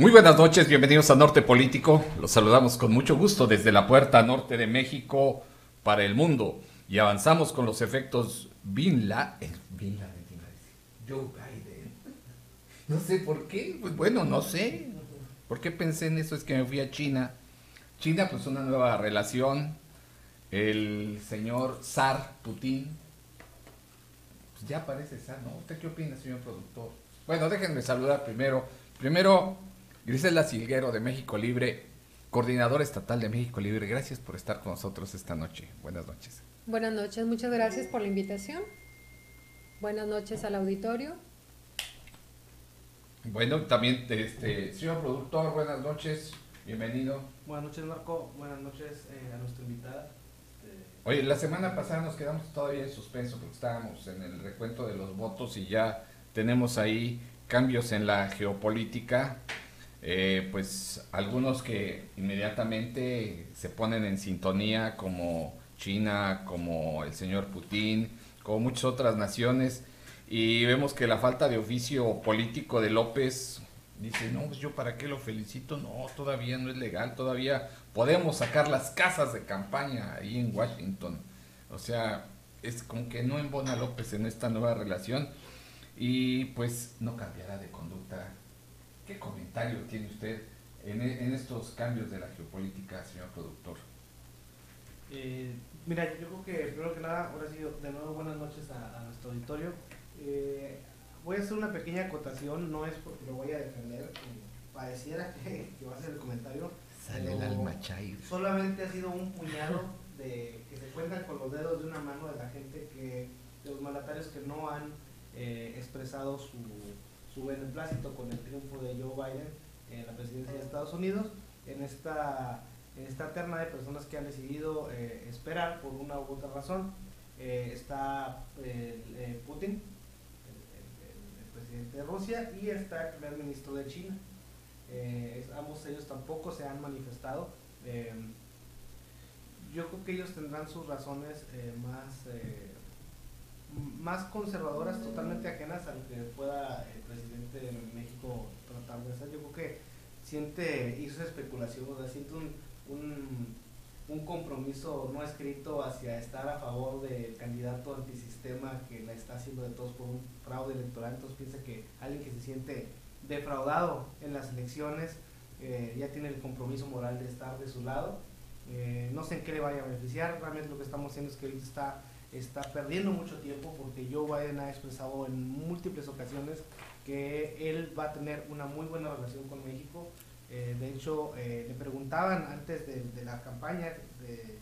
Muy buenas noches, bienvenidos a Norte Político. Los saludamos con mucho gusto desde la puerta norte de México para el mundo. Y avanzamos con los efectos Bin Laden. Bin Laden, Joe Biden. No sé por qué, pues bueno, no sé. ¿Por qué pensé en eso? Es que me fui a China. China, pues una nueva relación. El señor Zar Putin. Pues ya parece Zar, ¿no? ¿Usted qué opina, señor productor? Bueno, déjenme saludar primero. Primero, Grisela Silguero de México Libre, coordinadora estatal de México Libre. Gracias por estar con nosotros esta noche. Buenas noches. Buenas noches, muchas gracias por la invitación. Buenas noches al auditorio. Bueno, también, este, señor productor, buenas noches, bienvenido. Buenas noches, Marco. Buenas noches eh, a nuestra invitada. Este... Oye, la semana pasada nos quedamos todavía en suspenso porque estábamos en el recuento de los votos y ya tenemos ahí cambios en la geopolítica. Eh, pues algunos que inmediatamente se ponen en sintonía como China, como el señor Putin, como muchas otras naciones, y vemos que la falta de oficio político de López dice, no, pues yo para qué lo felicito, no, todavía no es legal, todavía podemos sacar las casas de campaña ahí en Washington. O sea, es como que no embona López en esta nueva relación y pues no cambiará de conducta ¿Qué comentario tiene usted en, en, estos cambios de la geopolítica, señor productor? Eh, mira, yo creo que primero que nada, ahora sí, de nuevo buenas noches a, a nuestro auditorio. Eh, voy a hacer una pequeña acotación, no es porque lo voy a defender, eh, pareciera que, que, va a ser el comentario. Sale el alma chair. Solamente ha sido un puñado de que se cuentan con los dedos de una mano de la gente que, de los mandatarios que no han eh, expresado su su beneplácito con el triunfo de Joe Biden en la presidencia de Estados Unidos, en esta, en esta terna de personas que han decidido eh, esperar por una u otra razón. Eh, está eh, Putin, el, presidente de Rusia, y está el primer ministro de China. ambos ellos tampoco se han manifestado. yo creo que ellos tendrán sus razones más más conservadoras, totalmente ajenas a lo que pueda el presidente de México tratar de hacer. Yo creo que siente, hizo especulación, o sea, siente un, un, un, compromiso no escrito hacia estar a favor del candidato antisistema que la está haciendo de todos por un fraude electoral. Entonces piensa que alguien que se siente defraudado en las elecciones eh, ya tiene el compromiso moral de estar de su lado. Eh, no sé en qué le vaya a beneficiar, realmente lo que estamos haciendo es que ahorita está está perdiendo mucho tiempo porque Joe Biden ha expresado en múltiples ocasiones que él va a tener una muy buena relación con México. Eh, de hecho, eh, le preguntaban antes de, de la campaña de,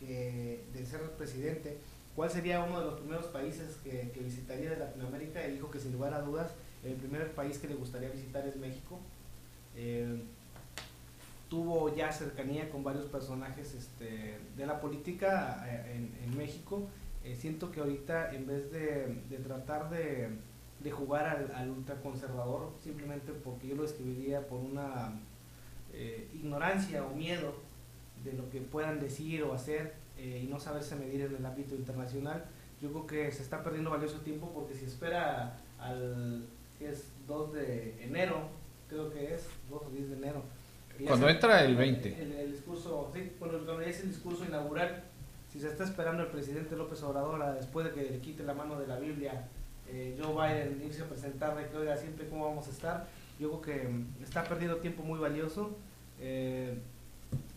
de ser presidente cuál sería uno de los primeros países que, visitaría de Latinoamérica y dijo que sin lugar a dudas el primer país que le gustaría visitar es México. Eh, tuvo ya cercanía con varios personajes este, de la política en México eh, siento que ahorita en vez de, de tratar de, de, jugar al, al ultraconservador, simplemente porque yo lo escribiría por una eh, ignorancia o miedo de lo que puedan decir o hacer eh, y no saberse medir en el ámbito internacional, yo creo que se está perdiendo valioso tiempo porque si espera al es 2 de enero, creo que es 2 o 10 de enero. Cuando entra el 20. El, el, discurso, sí, cuando es el discurso inaugural, si se está esperando el presidente López Obrador después de que le quite la mano de la Biblia eh, Joe Biden irse a presentarle que oiga siempre cómo vamos a estar, yo creo que mm, está perdiendo tiempo muy valioso. Eh,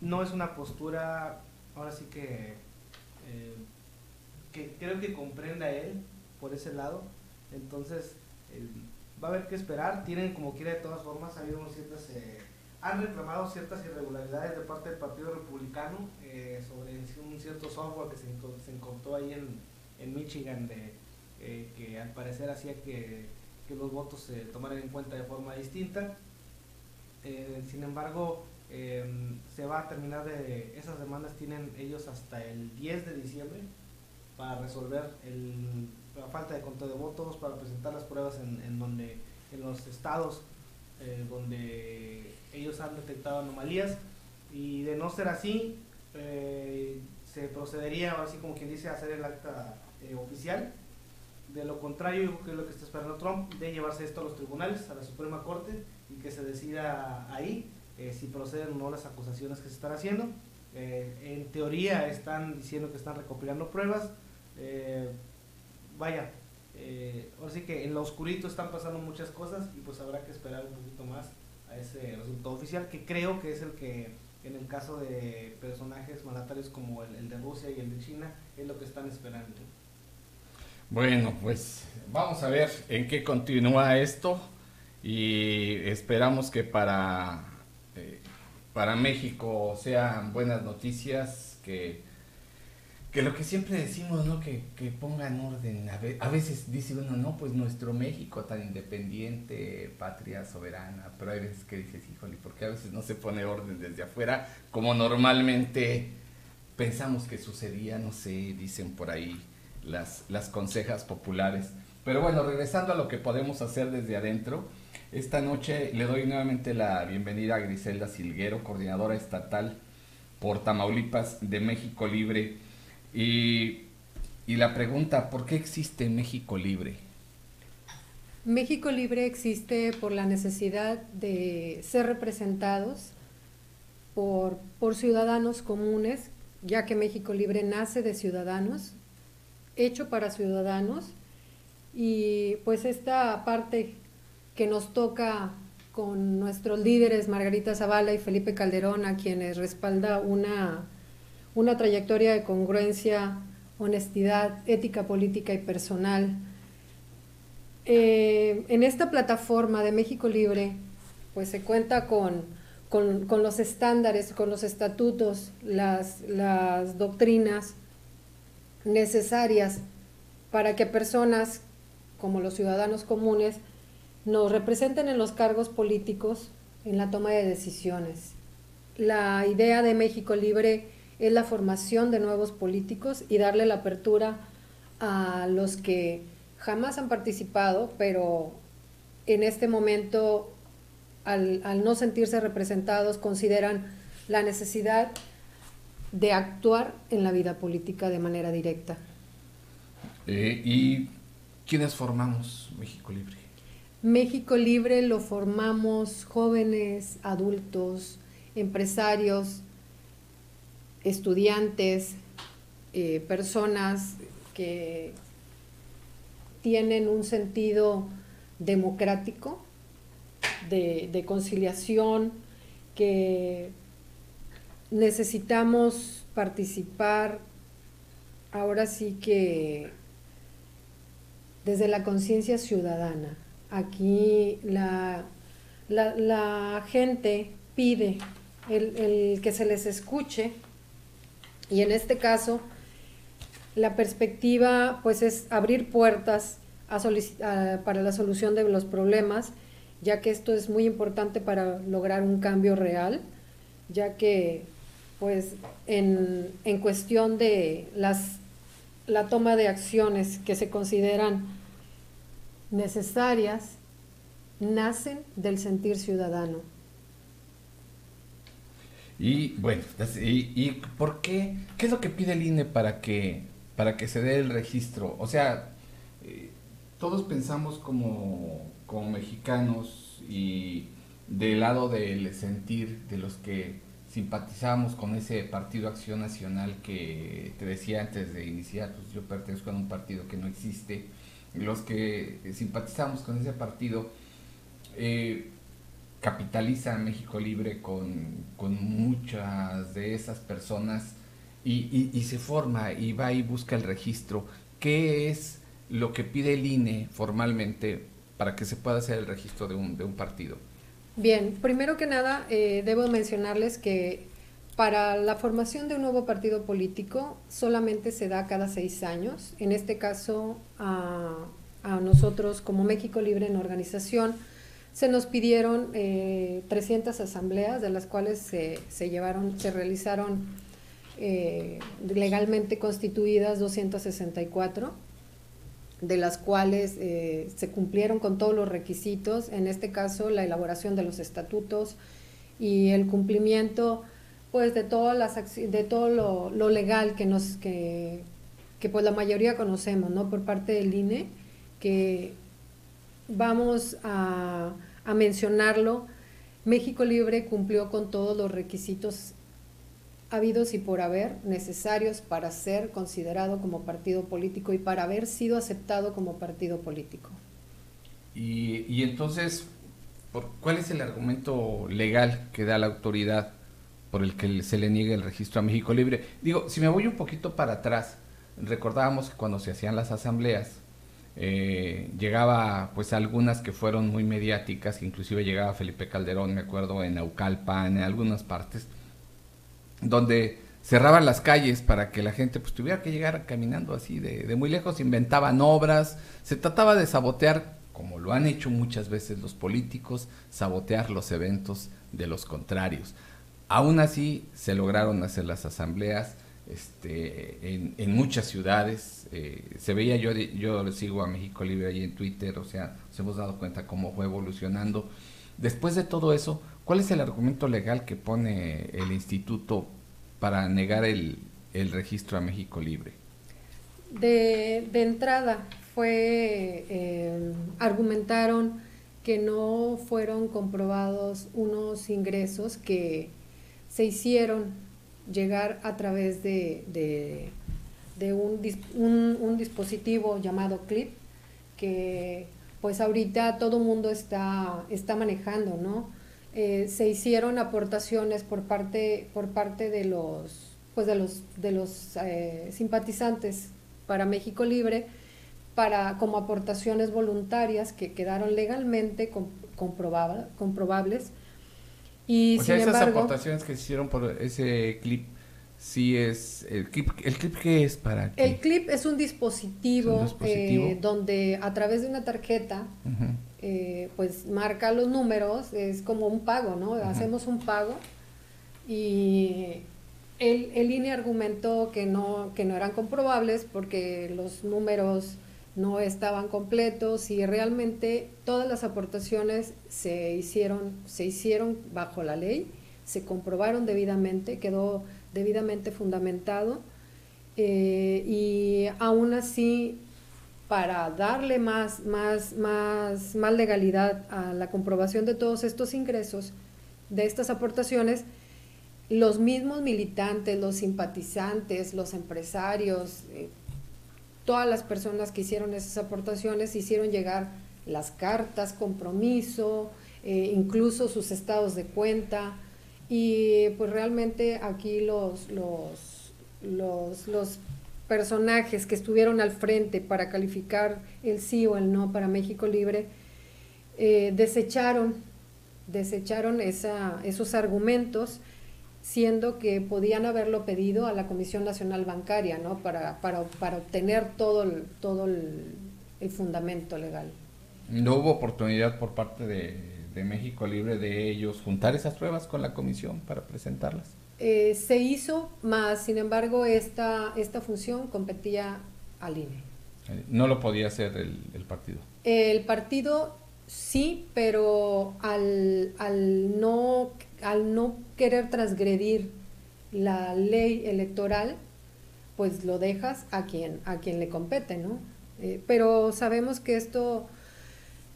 no es una postura, ahora sí que, eh, que creo que comprenda él por ese lado. Entonces, va a haber que esperar. Tienen como quiera de todas formas, ha habido ciertas han reclamado ciertas irregularidades de parte del Partido Republicano eh, sobre un cierto software que se, encontró ahí en, en Michigan de, eh, que al parecer hacía que, que, los votos se tomaran en cuenta de forma distinta. Eh, sin embargo, em, se va a terminar de esas demandas tienen ellos hasta el 10 de diciembre para resolver la falta de conteo de votos, para presentar las pruebas en, donde en los estados donde han detectado anomalías y de no ser así, eh, se procedería, así como quien dice, a hacer el acta eh, oficial. De lo contrario, que es lo que está esperando Trump, de llevarse esto a los tribunales, a la Suprema Corte, y que se decida ahí si proceden o no las acusaciones que se están haciendo. en teoría están diciendo que están recopilando pruebas. vaya, ahora sí que en lo oscurito están pasando muchas cosas y pues habrá que esperar un poquito más ese resultado oficial que creo que es el que en el caso de personajes mandatarios como el, de Rusia y el de China, es lo que están esperando. Bueno, pues vamos a ver en qué continúa esto y esperamos que para, eh, para México sean buenas noticias, que que lo que siempre decimos, ¿no? Que, que pongan orden. A, veces dice uno, no, pues nuestro México tan independiente, patria soberana, pero hay veces que dices, híjole, porque a veces no se pone orden desde afuera, como normalmente pensamos que sucedía, no sé, dicen por ahí las, las consejas populares. Pero bueno, regresando a lo que podemos hacer desde adentro, esta noche le doy nuevamente la bienvenida a Griselda Silguero, coordinadora estatal por Tamaulipas de México Libre. Y, la pregunta, ¿por qué existe México Libre? México Libre existe por la necesidad de ser representados por, por, ciudadanos comunes, ya que México Libre nace de ciudadanos, hecho para ciudadanos, y pues esta parte que nos toca con nuestros líderes Margarita Zavala y Felipe Calderón, a quienes respalda una una trayectoria de congruencia, honestidad, ética política y personal. Eh, en esta plataforma de México Libre, pues se cuenta con, los estándares, con los estatutos, las, las doctrinas necesarias para que personas como los ciudadanos comunes nos representen en los cargos políticos en la toma de decisiones. La idea de México Libre es la formación de nuevos políticos y darle la apertura a los que jamás han participado, pero en este momento, al, no sentirse representados, consideran la necesidad de actuar en la vida política de manera directa. Eh, ¿Y quiénes formamos México Libre? México Libre lo formamos jóvenes, adultos, empresarios, estudiantes, eh, personas que tienen un sentido democrático, de, conciliación, que necesitamos participar ahora sí que desde la conciencia ciudadana. Aquí la, la, gente pide el, que se les escuche y en este caso, la perspectiva pues es abrir puertas para la solución de los problemas, ya que esto es muy importante para lograr un cambio real, ya que pues en, en cuestión de las, la toma de acciones que se consideran necesarias, nacen del sentir ciudadano. Y bueno, y, por qué? ¿Qué es lo que pide el INE para que, para que se dé el registro? O sea, eh, todos pensamos como, como mexicanos y del lado del sentir de los que simpatizamos con ese partido Acción Nacional que te decía antes de iniciar, pues yo pertenezco a un partido que no existe, los que simpatizamos con ese partido, eh, capitaliza México Libre con, muchas de esas personas y, se forma y va y busca el registro. ¿Qué es lo que pide el INE formalmente para que se pueda hacer el registro de un, de un partido? Bien, primero que nada, eh, debo mencionarles que para la formación de un nuevo partido político solamente se da cada seis años. En este caso, a, a nosotros como México Libre en organización, se nos pidieron 300 eh, asambleas, de las cuales se, se llevaron, se realizaron eh, legalmente constituidas 264, de las cuales eh, se cumplieron con todos los requisitos, en este caso la elaboración de los estatutos y el cumplimiento pues de todas las de todo lo, lo, legal que nos que, que pues la mayoría conocemos, ¿no? por parte del INE, que vamos a, a mencionarlo, México Libre cumplió con todos los requisitos habidos y por haber necesarios para ser considerado como partido político y para haber sido aceptado como partido político. Y, entonces, ¿cuál es el argumento legal que da la autoridad por el que se le niegue el registro a México Libre? Digo, si me voy un poquito para atrás, recordábamos que cuando se hacían las asambleas, eh, llegaba pues algunas que fueron muy mediáticas, inclusive llegaba Felipe Calderón, me acuerdo, en Aucalpan, en algunas partes, donde cerraban las calles para que la gente pues tuviera que llegar caminando así de, de muy lejos, inventaban obras, se trataba de sabotear, como lo han hecho muchas veces los políticos, sabotear los eventos de los contrarios. Aún así se lograron hacer las asambleas, este, en, muchas ciudades. Eh, se veía, yo, yo sigo a México Libre ahí en Twitter, o sea, nos hemos dado cuenta cómo fue evolucionando. Después de todo eso, ¿cuál es el argumento legal que pone el instituto para negar el, registro a México Libre? De, entrada, fue, eh, argumentaron que no fueron comprobados unos ingresos que se hicieron llegar a través de, un, un, dispositivo llamado Clip, que pues ahorita todo mundo está, está manejando, ¿no? Eh, se hicieron aportaciones por parte, por parte de los, pues de los, de los eh, simpatizantes para México Libre, para, como aportaciones voluntarias que quedaron legalmente comprobables y o sea, esas aportaciones que se hicieron por ese clip, sí es. ¿El clip, el clip qué es para El clip es un dispositivo, eh, donde a través de una tarjeta, eh, pues marca los números, es como un pago, ¿no? Hacemos un pago y el, el INE argumentó que no, que no eran comprobables porque los números no estaban completos y realmente todas las aportaciones se hicieron, se hicieron bajo la ley, se comprobaron debidamente, quedó debidamente fundamentado eh, y aún así para darle más, más, más, más legalidad a la comprobación de todos estos ingresos, de estas aportaciones, los mismos militantes, los simpatizantes, los empresarios, eh, todas las personas que hicieron esas aportaciones hicieron llegar las cartas, compromiso, eh, incluso sus estados de cuenta. Y pues realmente aquí los, los, los, personajes que estuvieron al frente para calificar el sí o el no para México Libre, eh, desecharon, desecharon esa, esos argumentos siendo que podían haberlo pedido a la Comisión Nacional Bancaria, ¿no? Para, para, para obtener todo, el, todo el, fundamento legal. ¿No hubo oportunidad por parte de, de, México Libre de ellos juntar esas pruebas con la comisión para presentarlas? Eh, se hizo, más sin embargo esta, esta función competía al INE. ¿No lo podía hacer el, el partido? El partido sí, pero al, al no al no querer transgredir la ley electoral, pues lo dejas a quien, a quien le compete, ¿no? Eh, pero sabemos que esto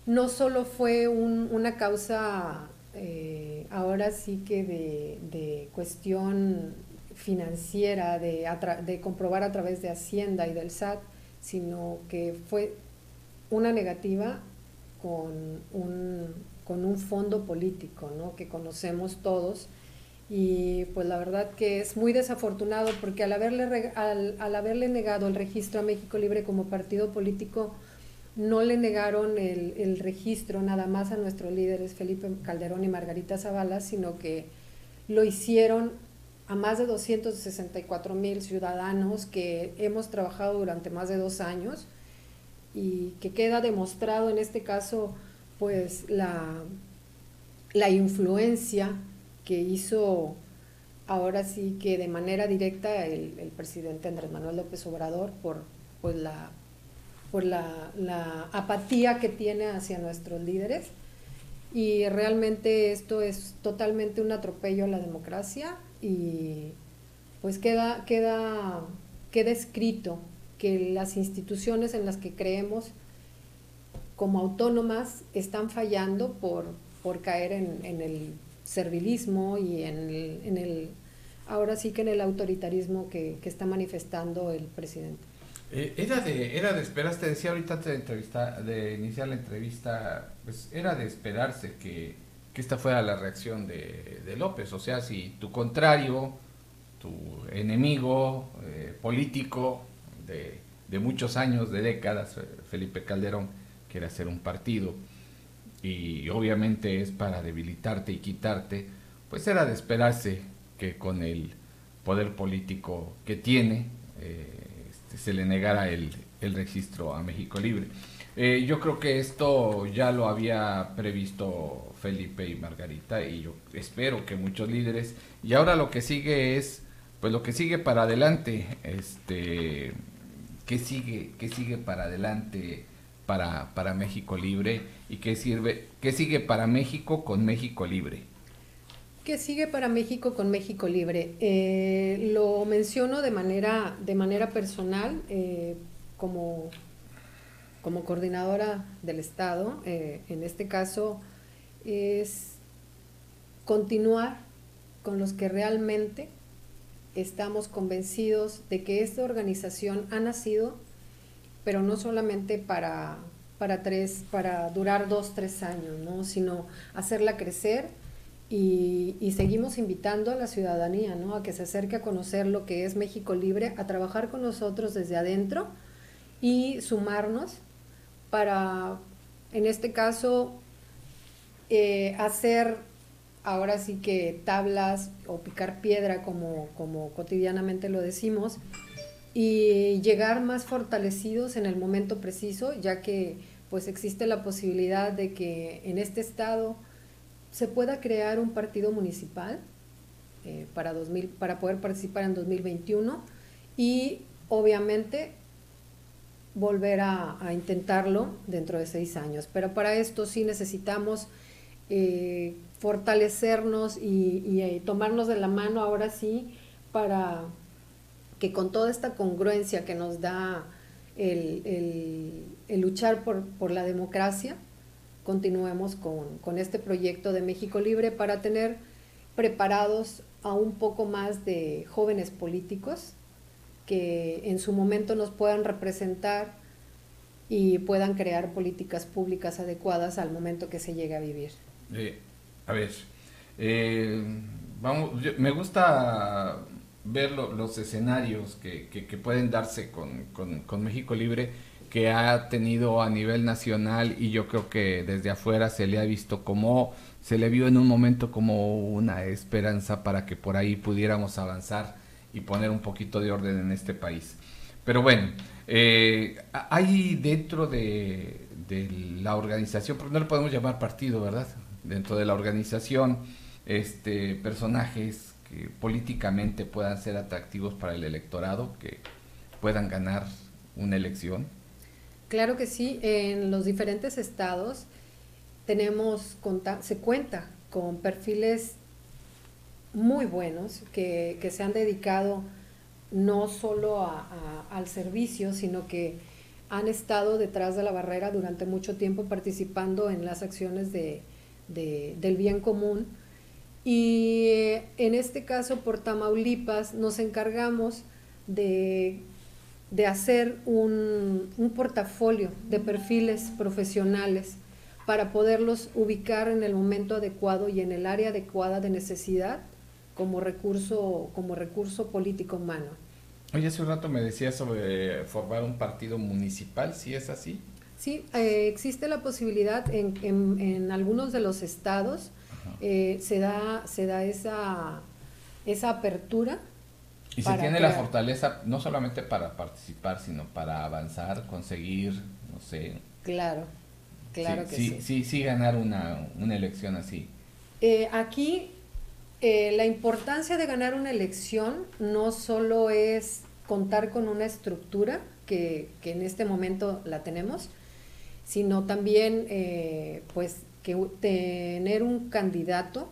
no solo fue una causa eh, ahora sí que de, cuestión financiera, de, de, comprobar a través de Hacienda y del SAT, sino que fue una negativa con un, con un fondo político, ¿no? Que conocemos todos. Y pues la verdad que es muy desafortunado porque al haberle, al, haberle negado el registro a México Libre como partido político, no le negaron el, el, registro nada más a nuestros líderes Felipe Calderón y Margarita Zavala, sino que lo hicieron a más de 264 mil ciudadanos que hemos trabajado durante más de dos años y que queda demostrado en este caso pues la, la influencia que hizo ahora sí que de manera directa el, presidente Andrés Manuel López Obrador por pues la por la, apatía que tiene hacia nuestros líderes. Y realmente esto es totalmente un atropello a la democracia y pues queda queda queda escrito que las instituciones en las que creemos como autónomas están fallando por, por caer en, el servilismo y en el, ahora sí que en el autoritarismo que, está manifestando el presidente. Eh, era de era de esperarse, te decía ahorita antes de entrevista de iniciar la entrevista, pues era de esperarse que, que esta fuera la reacción de, de, López, o sea, si tu contrario, tu enemigo eh, político de, de muchos años, de décadas, Felipe Calderón, quiere hacer un partido y obviamente es para debilitarte y quitarte, pues era de esperarse que con el poder político que tiene eh, este, se le negara el, el, registro a México Libre. Eh, yo creo que esto ya lo había previsto Felipe y Margarita y yo espero que muchos líderes y ahora lo que sigue es pues lo que sigue para adelante este qué sigue qué sigue para adelante para, para México Libre y qué, sirve, qué sigue para México con México Libre. ¿Qué sigue para México con México Libre? Eh, lo menciono de manera, de manera personal eh, como, como coordinadora del Estado. Eh, en este caso es continuar con los que realmente estamos convencidos de que esta organización ha nacido pero no solamente para, para, tres, para durar dos, tres años, ¿no? sino hacerla crecer y, seguimos invitando a la ciudadanía ¿no? a que se acerque a conocer lo que es México Libre, a trabajar con nosotros desde adentro y sumarnos para, en este caso, eh, hacer ahora sí que tablas o picar piedra como, como cotidianamente lo decimos y llegar más fortalecidos en el momento preciso, ya que pues existe la posibilidad de que en este estado se pueda crear un partido municipal eh, para, 2000, para poder participar en 2021 y obviamente volver a, intentarlo dentro de seis años. Pero para esto sí necesitamos eh, fortalecernos y, eh, tomarnos de la mano ahora sí para que con toda esta congruencia que nos da el, luchar por, la democracia, continuemos con, este proyecto de México Libre para tener preparados a un poco más de jóvenes políticos que en su momento nos puedan representar y puedan crear políticas públicas adecuadas al momento que se llegue a vivir. Eh, a ver, eh, vamos, me gusta ver los escenarios que, pueden darse con, con, México Libre que ha tenido a nivel nacional y yo creo que desde afuera se le ha visto como, se le vio en un momento como una esperanza para que por ahí pudiéramos avanzar y poner un poquito de orden en este país. Pero bueno, eh, hay dentro de, la organización, pero no le podemos llamar partido, ¿verdad? Dentro de la organización, este, personajes que políticamente puedan ser atractivos para el electorado, que puedan ganar una elección? Claro que sí, en los diferentes estados tenemos se cuenta con perfiles muy buenos que, se han dedicado no solo al servicio, sino que han estado detrás de la barrera durante mucho tiempo participando en las acciones de, del bien común y en este caso por Tamaulipas nos encargamos de, hacer un, portafolio de perfiles profesionales para poderlos ubicar en el momento adecuado y en el área adecuada de necesidad como recurso, como recurso político humano. Oye, hace un rato me decías sobre formar un partido municipal, ¿sí es así? Sí, eh, existe la posibilidad en, en algunos de los estados eh, se da, se da esa, esa apertura. Y se tiene la fortaleza no solamente para participar, sino para avanzar, conseguir, no sé. Claro, claro que sí. Sí, sí, ganar una, una elección así. Eh, aquí eh, la importancia de ganar una elección no solo es contar con una estructura, que, que en este momento la tenemos, sino también pues que tener un candidato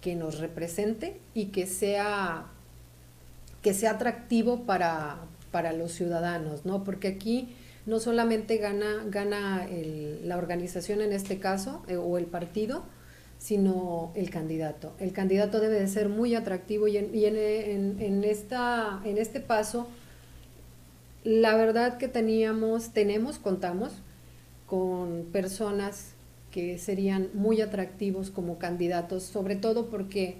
que nos represente y que sea, que sea atractivo para, para los ciudadanos, ¿no? Porque aquí no solamente gana, gana la organización en este caso eh, o el partido, sino el candidato. El candidato debe de ser muy atractivo y en, esta, en este paso, la verdad que teníamos, tenemos, contamos con personas que serían muy atractivos como candidatos, sobre todo porque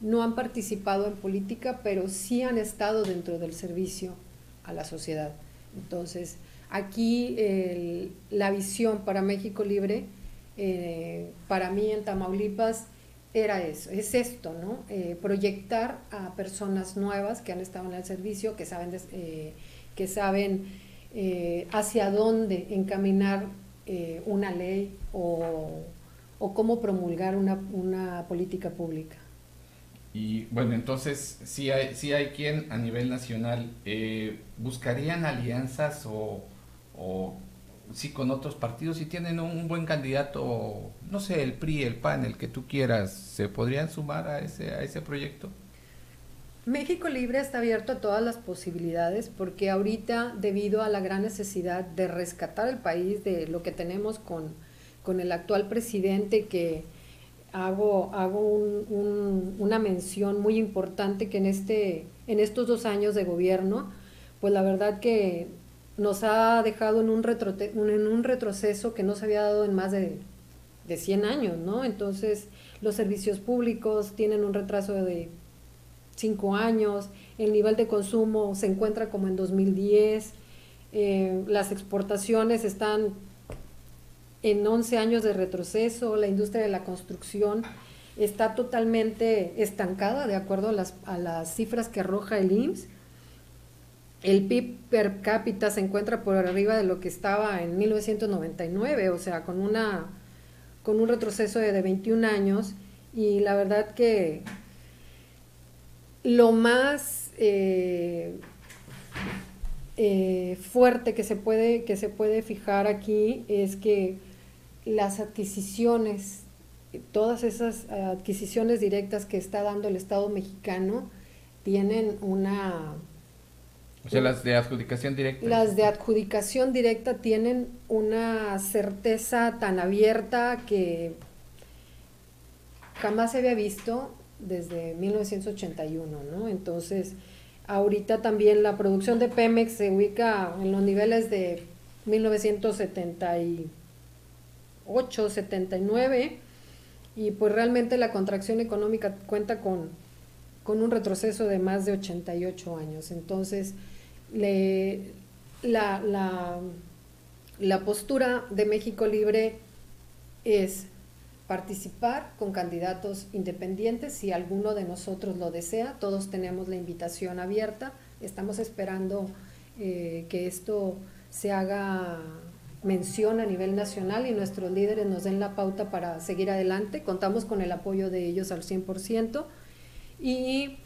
no han participado en política, pero sí han estado dentro del servicio a la sociedad. Entonces, aquí la visión para México Libre, eh, para mí en Tamaulipas, era eso, es esto, ¿no? Eh, proyectar a personas nuevas que han estado en el servicio, que saben, eh, que saben hacia dónde encaminar una ley o, cómo promulgar una política pública. Y bueno, entonces si hay, si hay quien a nivel nacional eh, buscarían alianzas o, o sí con otros partidos, si tienen un, buen candidato, no sé, el PRI, el PAN, el que tú quieras, ¿se podrían sumar a ese, a ese proyecto? México Libre está abierto a todas las posibilidades porque ahorita, debido a la gran necesidad de rescatar el país de lo que tenemos con, con el actual presidente que hago, hago una mención muy importante que en, este, en estos dos años de gobierno, pues la verdad que nos ha dejado en un, en un retroceso que no se había dado en más de, de 100 años, ¿no? Entonces, los servicios públicos tienen un retraso de 5 años, el nivel de consumo se encuentra como en 2010, eh, las exportaciones están en 11 años de retroceso, la industria de la construcción está totalmente estancada de acuerdo a las, a las cifras que arroja el IMSS. El PIB per cápita se encuentra por arriba de lo que estaba en 1999, o sea, con, una, con un retroceso de, 21 años. Y la verdad que lo más eh, eh, fuerte que se, puede, que se puede fijar aquí es que las adquisiciones, todas esas adquisiciones directas que está dando el Estado mexicano tienen una... O sea, las de adjudicación directa. Las de adjudicación directa tienen una certeza tan abierta que jamás se había visto desde 1981, ¿no? Entonces, ahorita también la producción de Pemex se ubica en los niveles de 1970 y 8,79 y pues realmente la contracción económica cuenta con, con un retroceso de más de 88 años. Entonces, le, la, la, la postura de México Libre es participar con candidatos independientes si alguno de nosotros lo desea. Todos tenemos la invitación abierta. Estamos esperando eh, que esto se haga mención a nivel nacional y nuestros líderes nos den la pauta para seguir adelante. Contamos con el apoyo de ellos al 100% y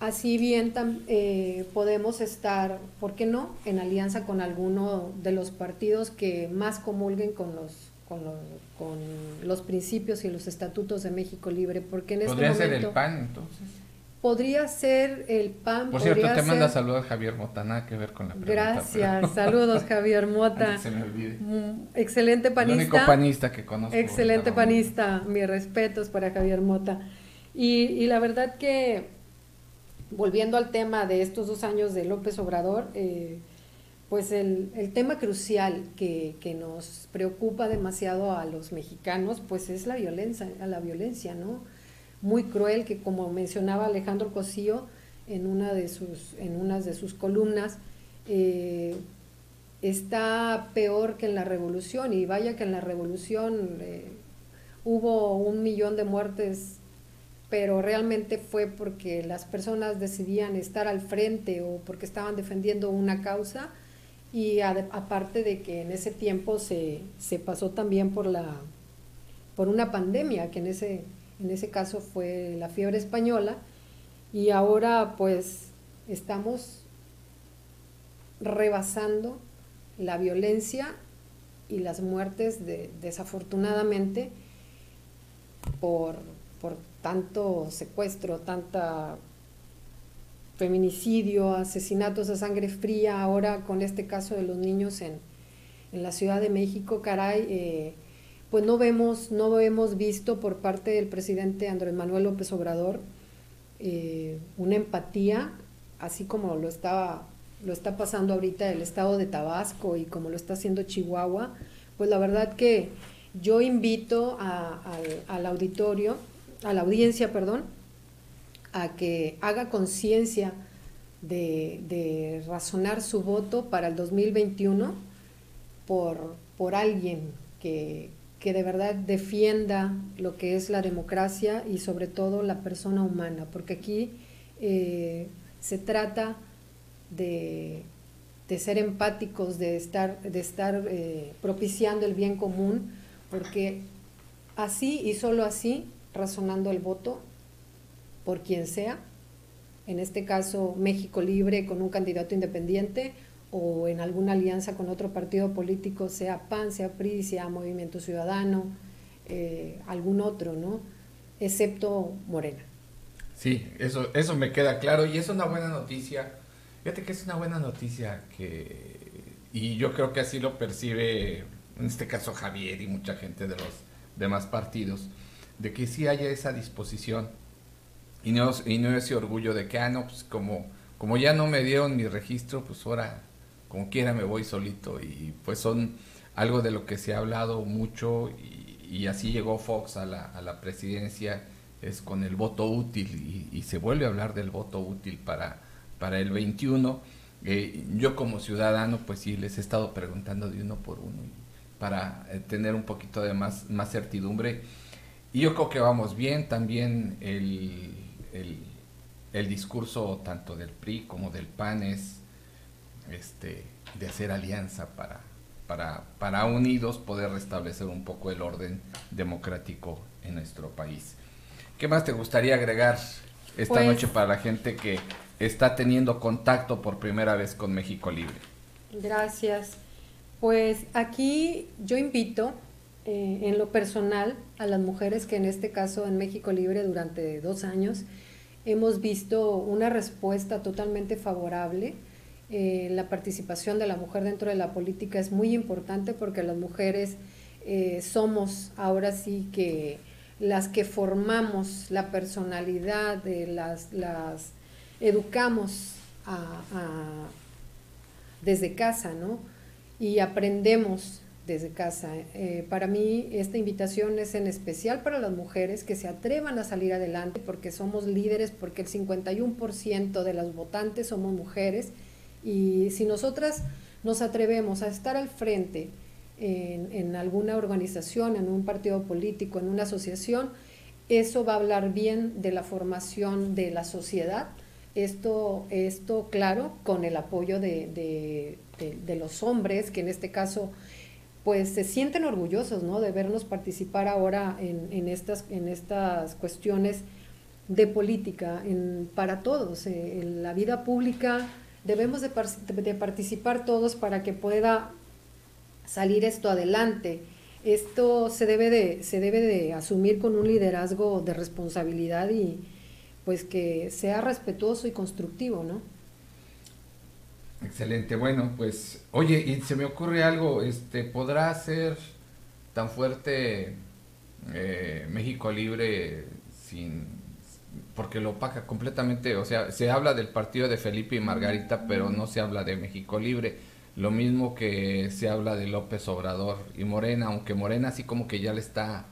así bien eh, podemos estar, ¿por qué no?, en alianza con alguno de los partidos que más comulguen con los, con los, con los principios y los estatutos de México Libre. Porque en este ¿Podría ser el PAN entonces? Podría ser el PAN. Por cierto, te manda saludos Javier Mota, nada que ver con la pregunta. Gracias, saludos Javier Mota. se me olvide. Mm, excelente panista. El único panista que conozco. Excelente panista, mis respetos para Javier Mota. Y, y, la verdad que, volviendo al tema de estos dos años de López Obrador, eh, pues el, el, tema crucial que, que, nos preocupa demasiado a los mexicanos, pues es la violencia, la violencia, ¿no? muy cruel que como mencionaba Alejandro Cosío en una de sus, en unas de sus columnas, eh, está peor que en la revolución y vaya que en la revolución eh, hubo un millón de muertes pero realmente fue porque las personas decidían estar al frente o porque estaban defendiendo una causa y aparte de que en ese tiempo se, se pasó también por la por una pandemia que en ese en ese caso fue la fiebre española, y ahora pues estamos rebasando la violencia y las muertes de, desafortunadamente por, por tanto secuestro, tanta feminicidio, asesinatos a sangre fría, ahora con este caso de los niños en, en la Ciudad de México, caray, eh, pues no vemos, no hemos visto por parte del presidente Andrés Manuel López Obrador eh, una empatía, así como lo está, lo está pasando ahorita el estado de Tabasco y como lo está haciendo Chihuahua, pues la verdad que yo invito al auditorio, a la audiencia, perdón, a que haga conciencia de, razonar su voto para el 2021 por, por alguien que, que de verdad defienda lo que es la democracia y sobre todo la persona humana, porque aquí eh, se trata de, ser empáticos, de estar, de estar eh, propiciando el bien común, porque así y solo así, razonando el voto por quien sea, en este caso México Libre con un candidato independiente, o en alguna alianza con otro partido político, sea PAN, sea PRI, sea Movimiento Ciudadano, eh, algún otro, ¿no? Excepto Morena. Sí, eso, eso me queda claro y es una buena noticia. Fíjate que es una buena noticia que, y yo creo que así lo percibe, en este caso Javier y mucha gente de los demás partidos, de que sí haya esa disposición y no, y no ese orgullo de que, ah, no, pues como, como ya no me dieron mi registro, pues ahora como quiera me voy solito y pues son algo de lo que se ha hablado mucho y, así llegó Fox a la, a la, presidencia es con el voto útil y, se vuelve a hablar del voto útil para, para el 21. Eh, yo como ciudadano pues sí les he estado preguntando de uno por uno para eh, tener un poquito de más, más certidumbre y yo creo que vamos bien también el, el, el discurso tanto del PRI como del PAN es este, de hacer alianza para, para, para unidos poder restablecer un poco el orden democrático en nuestro país. ¿Qué más te gustaría agregar esta pues noche para la gente que está teniendo contacto por primera vez con México Libre? Gracias. Pues aquí yo invito eh, en lo personal a las mujeres que en este caso en México Libre durante dos años hemos visto una respuesta totalmente favorable eh, la participación de la mujer dentro de la política es muy importante porque las mujeres eh, somos ahora sí que las que formamos la personalidad, de las, las educamos desde casa, ¿no? Y aprendemos desde casa. Eh, para mí esta invitación es en especial para las mujeres que se atrevan a salir adelante porque somos líderes, porque el 51% de las votantes somos mujeres y si nosotras nos atrevemos a estar al frente en, alguna organización, en un partido político, en una asociación, eso va a hablar bien de la formación de la sociedad. Esto, esto claro, con el apoyo de, los hombres, que en este caso pues se sienten orgullosos ¿no? de vernos participar ahora en, estas, en estas cuestiones de política para todos, eh, en la vida pública debemos de, participar todos para que pueda salir esto adelante. Esto se debe de, se debe de asumir con un liderazgo de responsabilidad y pues que sea respetuoso y constructivo, ¿no? Excelente, bueno, pues, oye, y se me ocurre algo, este, ¿podrá ser tan fuerte eh, México Libre sin porque lo opaca completamente, o sea, se habla del partido de Felipe y Margarita, pero no se habla de México Libre. Lo mismo que se habla de López Obrador y Morena, aunque Morena así como que ya le está,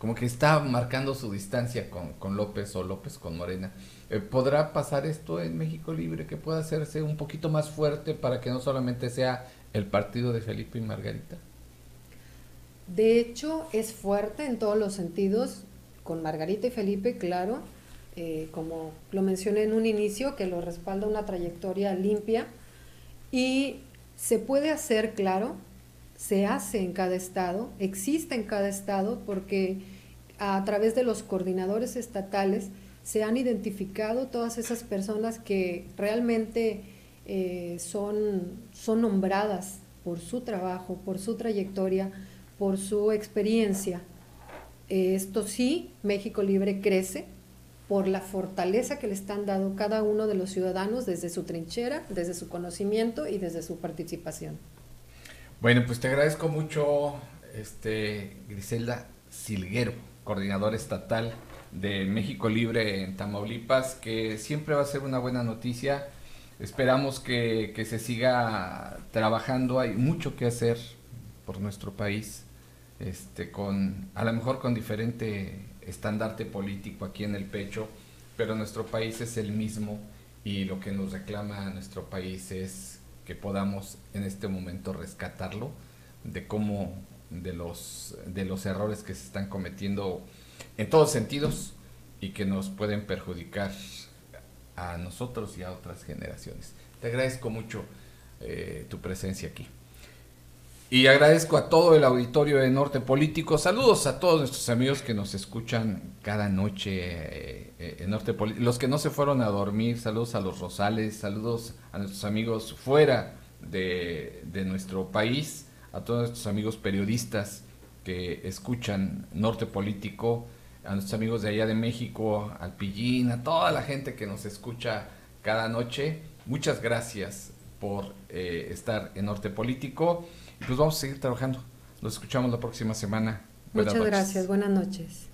como que está marcando su distancia con, con López o López con Morena. Eh, ¿Podrá pasar esto en México Libre, que pueda hacerse un poquito más fuerte para que no solamente sea el partido de Felipe y Margarita? De hecho, es fuerte en todos los sentidos, con Margarita y Felipe, claro, eh, como lo mencioné en un inicio, que lo respalda una trayectoria limpia y se puede hacer, claro, se hace en cada estado, existe en cada estado porque a través de los coordinadores estatales se han identificado todas esas personas que realmente eh, son, son nombradas por su trabajo, por su trayectoria, por su experiencia. esto sí, México Libre crece, por la fortaleza que le están dando cada uno de los ciudadanos desde su trinchera, desde su conocimiento y desde su participación. Bueno, pues te agradezco mucho, este, Griselda Silguero, coordinadora estatal de México Libre en Tamaulipas, que siempre va a ser una buena noticia. Esperamos que, que se siga trabajando, hay mucho que hacer por nuestro país, este, con, a lo mejor con diferente estandarte político aquí en el pecho, pero nuestro país es el mismo y lo que nos reclama nuestro país es que podamos en este momento rescatarlo de cómo de los de los errores que se están cometiendo en todos sentidos y que nos pueden perjudicar a nosotros y a otras generaciones. Te agradezco mucho eh, tu presencia aquí. Y agradezco a todo el auditorio de Norte Político. Saludos a todos nuestros amigos que nos escuchan cada noche eh, eh, en Norte Político. Los que no se fueron a dormir, saludos a los Rosales, saludos a nuestros amigos fuera de, de nuestro país, a todos nuestros amigos periodistas que escuchan Norte Político, a nuestros amigos de allá de México, al Pillín, a toda la gente que nos escucha cada noche. Muchas gracias por eh, estar en Norte Político pues vamos a seguir trabajando. Nos escuchamos la próxima semana. Muchas gracias, buenas noches.